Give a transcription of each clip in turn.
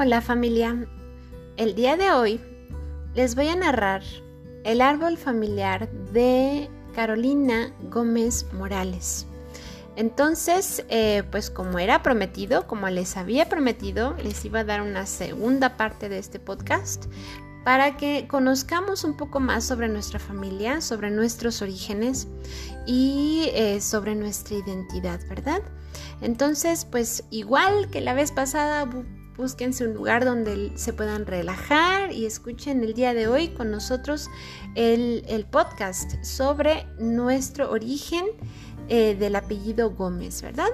Hola familia, el día de hoy les voy a narrar el árbol familiar de Carolina Gómez Morales. Entonces, eh, pues como era prometido, como les había prometido, les iba a dar una segunda parte de este podcast para que conozcamos un poco más sobre nuestra familia, sobre nuestros orígenes y eh, sobre nuestra identidad, ¿verdad? Entonces, pues igual que la vez pasada, búsquense un lugar donde se puedan relajar y escuchen el día de hoy con nosotros el, podcast sobre nuestro origen eh, del apellido Gómez, ¿verdad?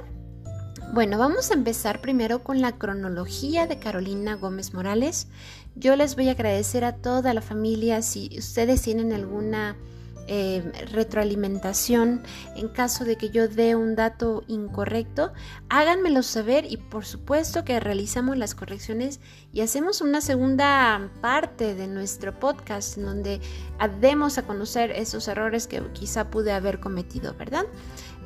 Bueno, vamos a empezar primero con la cronología de Carolina Gómez Morales. Yo les voy a agradecer a toda la familia si ustedes tienen alguna eh, retroalimentación en caso de que yo dé un dato incorrecto, háganmelo saber y por supuesto que realizamos las correcciones y hacemos una segunda parte de nuestro podcast en donde demos a conocer esos errores que quizá pude haber cometido, ¿verdad?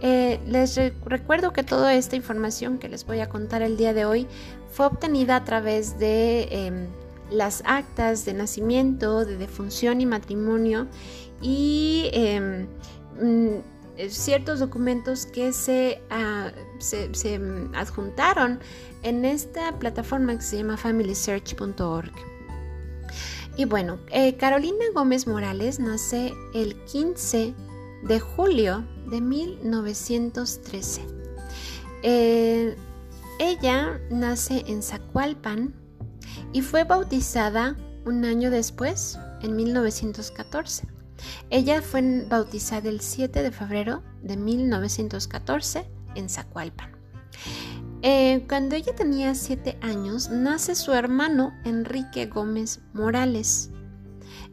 Eh, les recuerdo que toda esta información que les voy a contar el día de hoy fue obtenida a través de em, las actas de nacimiento, de defunción y matrimonio y em, mm, ciertos documentos que se, ah, se, mm, adjuntaron en esta plataforma que se llama familysearch.org. Y bueno, eh, Carolina Gómez Morales nace el 15 de julio de 1913. Eh, ella nace en Zacualpan y fue bautizada un año después, en 1914. Ella fue bautizada el 7 de febrero de 1914 en Zacualpan. Eh, cuando ella tenía 7 años, nace su hermano Enrique Gómez Morales.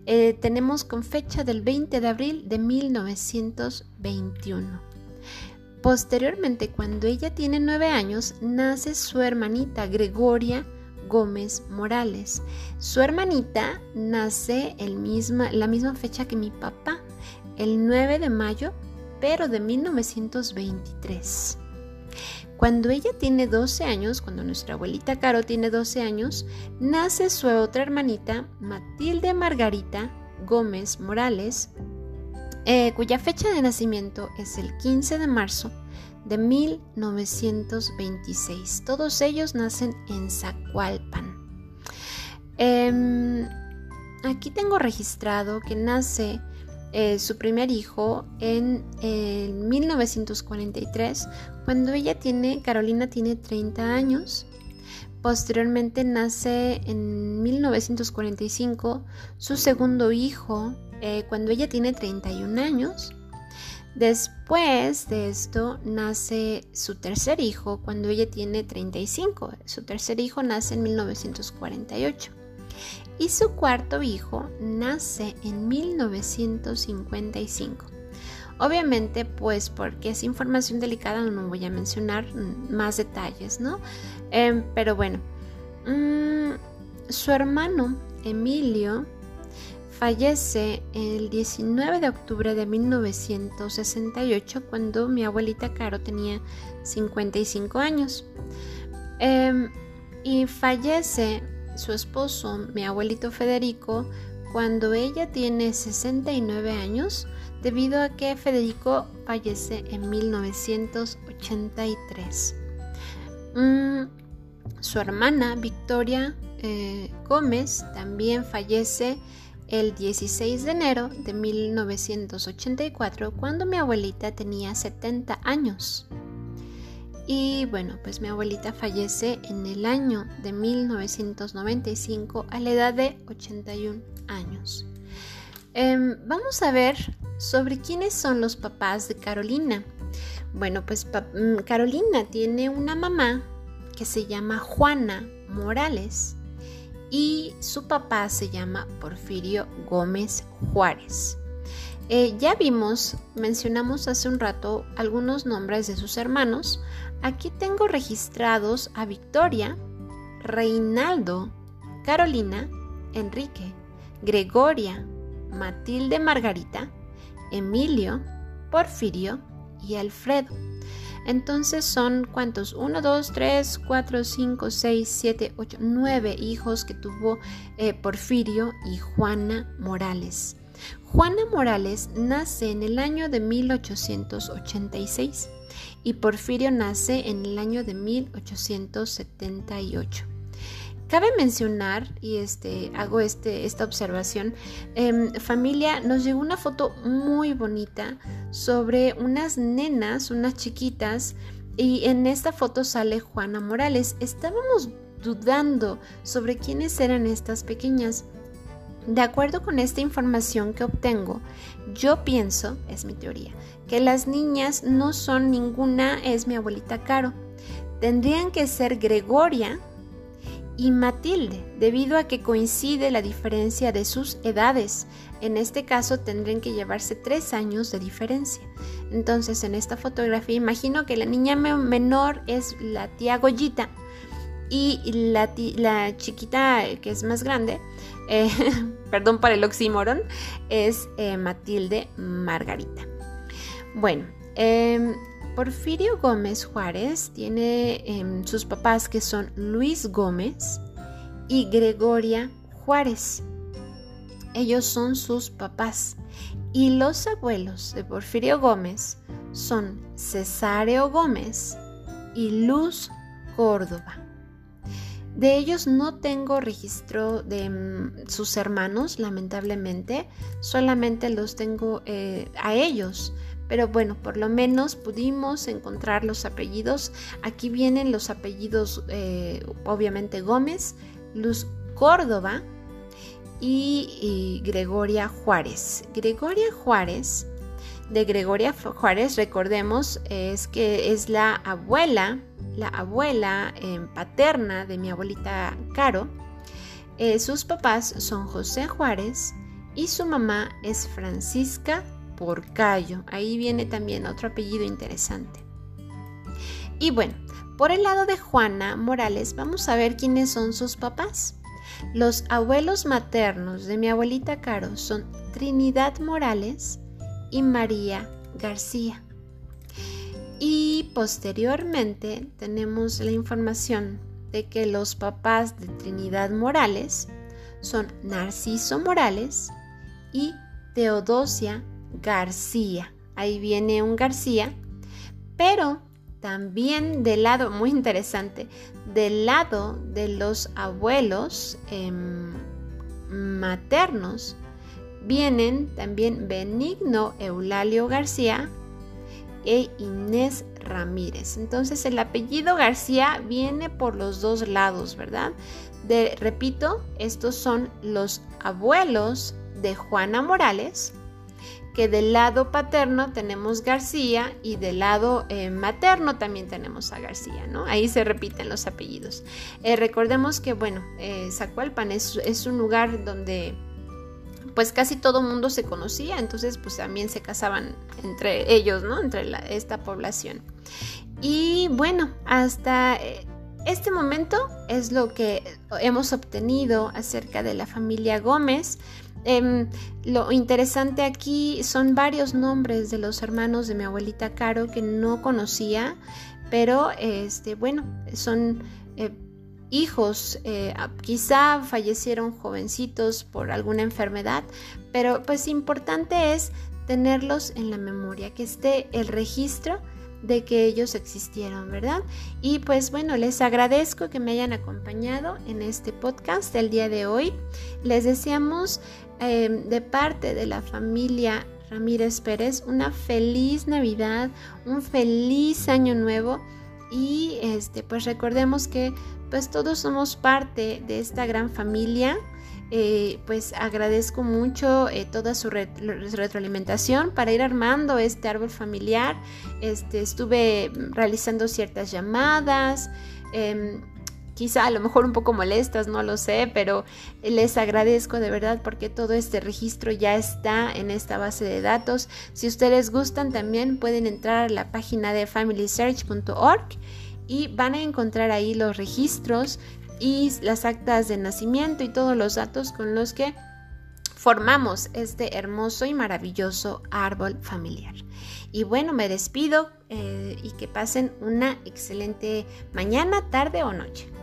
Eh, tenemos con fecha del 20 de abril de 1921. Posteriormente, cuando ella tiene 9 años, nace su hermanita Gregoria Gómez Morales. Su hermanita nace el misma, la misma fecha que mi papá, el 9 de mayo, pero de 1923. Cuando ella tiene 12 años, cuando nuestra abuelita Caro tiene 12 años, nace su otra hermanita, Matilde Margarita Gómez Morales, eh, cuya fecha de nacimiento es el 15 de marzo de 1926. Todos ellos nacen en Zacualpan. Em, aquí tengo registrado que nace eh, su primer hijo en 1943, cuando ella tiene, Carolina tiene 30 años. Posteriormente nace en 1945 su segundo hijo, eh, cuando ella tiene 31 años. Después de esto nace su tercer hijo cuando ella tiene 35. Su tercer hijo nace en 1948. Y su cuarto hijo nace en 1955. Obviamente, pues porque es información delicada, no voy a mencionar más detalles, ¿no? Em, pero bueno, mm, su hermano Emilio Fallece el 19 de octubre de 1968 cuando mi abuelita Caro tenía 55 años. Em, y fallece su esposo, mi abuelito Federico, cuando ella tiene 69 años, debido a que Federico fallece en 1983. Mm, su hermana Victoria eh, Gómez también fallece el 16 de enero de 1984 cuando mi abuelita tenía 70 años. Y bueno, pues mi abuelita fallece en el año de 1995 a la edad de 81 años. Em, vamos a ver sobre quiénes son los papás de Carolina. Bueno, pues mm, Carolina tiene una mamá que se llama Juana Morales y su papá se llama Porfirio Gómez Juárez. Eh, ya vimos, mencionamos hace un rato algunos nombres de sus hermanos. Aquí tengo registrados a Victoria, Reinaldo, Carolina, Enrique, Gregoria, Matilde Margarita, Emilio, Porfirio y Alfredo. Entonces son cuántos? 1, 2, 3, 4, 5, 6, 7, 8, 9 hijos que tuvo eh, Porfirio y Juana Morales. Juana Morales nace en el año de 1886 y Porfirio nace en el año de 1878. Cabe mencionar, y este, hago este, esta observación, em, familia, nos llegó una foto muy bonita sobre unas nenas, unas chiquitas, y en esta foto sale Juana Morales. Estábamos dudando sobre quiénes eran estas pequeñas. De acuerdo con esta información que obtengo, yo pienso, es mi teoría, que las niñas no son ninguna, es mi abuelita Caro. Tendrían que ser Gregoria, y Matilde, debido a que coincide la diferencia de sus edades. En este caso tendrían que llevarse tres años de diferencia. Entonces en esta fotografía imagino que la niña menor es la tía Goyita y la, la chiquita que es más grande, eh, perdón para el oxímoron, es eh, Matilde Margarita. Bueno, em, Porfirio Gómez Juárez tiene em, sus papás que son Luis Gómez y Gregoria Juárez. Ellos son sus papás. Y los abuelos de Porfirio Gómez son Cesáreo Gómez y Luz Córdoba. De ellos no tengo registro de em, sus hermanos, lamentablemente, solamente los tengo eh, a ellos pero bueno, por lo menos pudimos encontrar los apellidos. Aquí vienen los apellidos, eh, obviamente Gómez, Luz Córdoba y, Gregoria Juárez. Gregoria Juárez, de Gregoria Juárez, recordemos, es que es la abuela, la abuela eh, paterna de mi abuelita Caro. Eh, sus papás son José Juárez y su mamá es Francisca Porcayo. Ahí viene también otro apellido interesante. Y bueno, por el lado de Juana Morales vamos a ver quiénes son sus papás. Los abuelos maternos de mi abuelita Caro son Trinidad Morales y María García. Y posteriormente tenemos la información de que los papás de Trinidad Morales son Narciso Morales y Teodosia García. Ahí viene un García, pero también del lado, muy interesante, del lado de los abuelos em, maternos, vienen también Benigno Eulalio García e Inés Ramírez. Entonces el apellido García viene por los dos lados, ¿verdad? De, repito, estos son los abuelos de Juana Morales, que del lado paterno tenemos García y del lado eh, materno también tenemos a García, ¿no? Ahí se repiten los apellidos. Eh, recordemos que, bueno, eh, Zacualpan es, es, un lugar donde pues casi todo mundo se conocía, entonces pues también se casaban entre ellos, ¿no? Entre esta población. Y bueno, hasta este momento es lo que hemos obtenido acerca de la familia Gómez. Em, lo interesante aquí son varios nombres de los hermanos de mi abuelita Caro que no conocía, pero este, bueno, son eh, hijos, eh, quizá fallecieron jovencitos por alguna enfermedad, pero pues importante es tenerlos en la memoria, que esté el registro de que ellos existieron, ¿verdad? Y pues bueno, les agradezco que me hayan acompañado en este podcast del día de hoy. Les deseamos em, de parte de la familia Ramírez Pérez una feliz Navidad, un feliz año nuevo y este pues recordemos que pues todos somos parte de esta gran familia eh, pues agradezco mucho eh, toda su retroalimentación para ir armando este árbol familiar. Este, estuve realizando ciertas llamadas, em, quizá a lo mejor un poco molestas, no lo sé, pero les agradezco de verdad porque todo este registro ya está en esta base de datos. Si ustedes gustan también pueden entrar a la página de familysearch.org y van a encontrar ahí los registros y las actas de nacimiento y todos los datos con los que formamos este hermoso y maravilloso árbol familiar. Y bueno, me despido eh, y que pasen una excelente mañana, tarde o noche.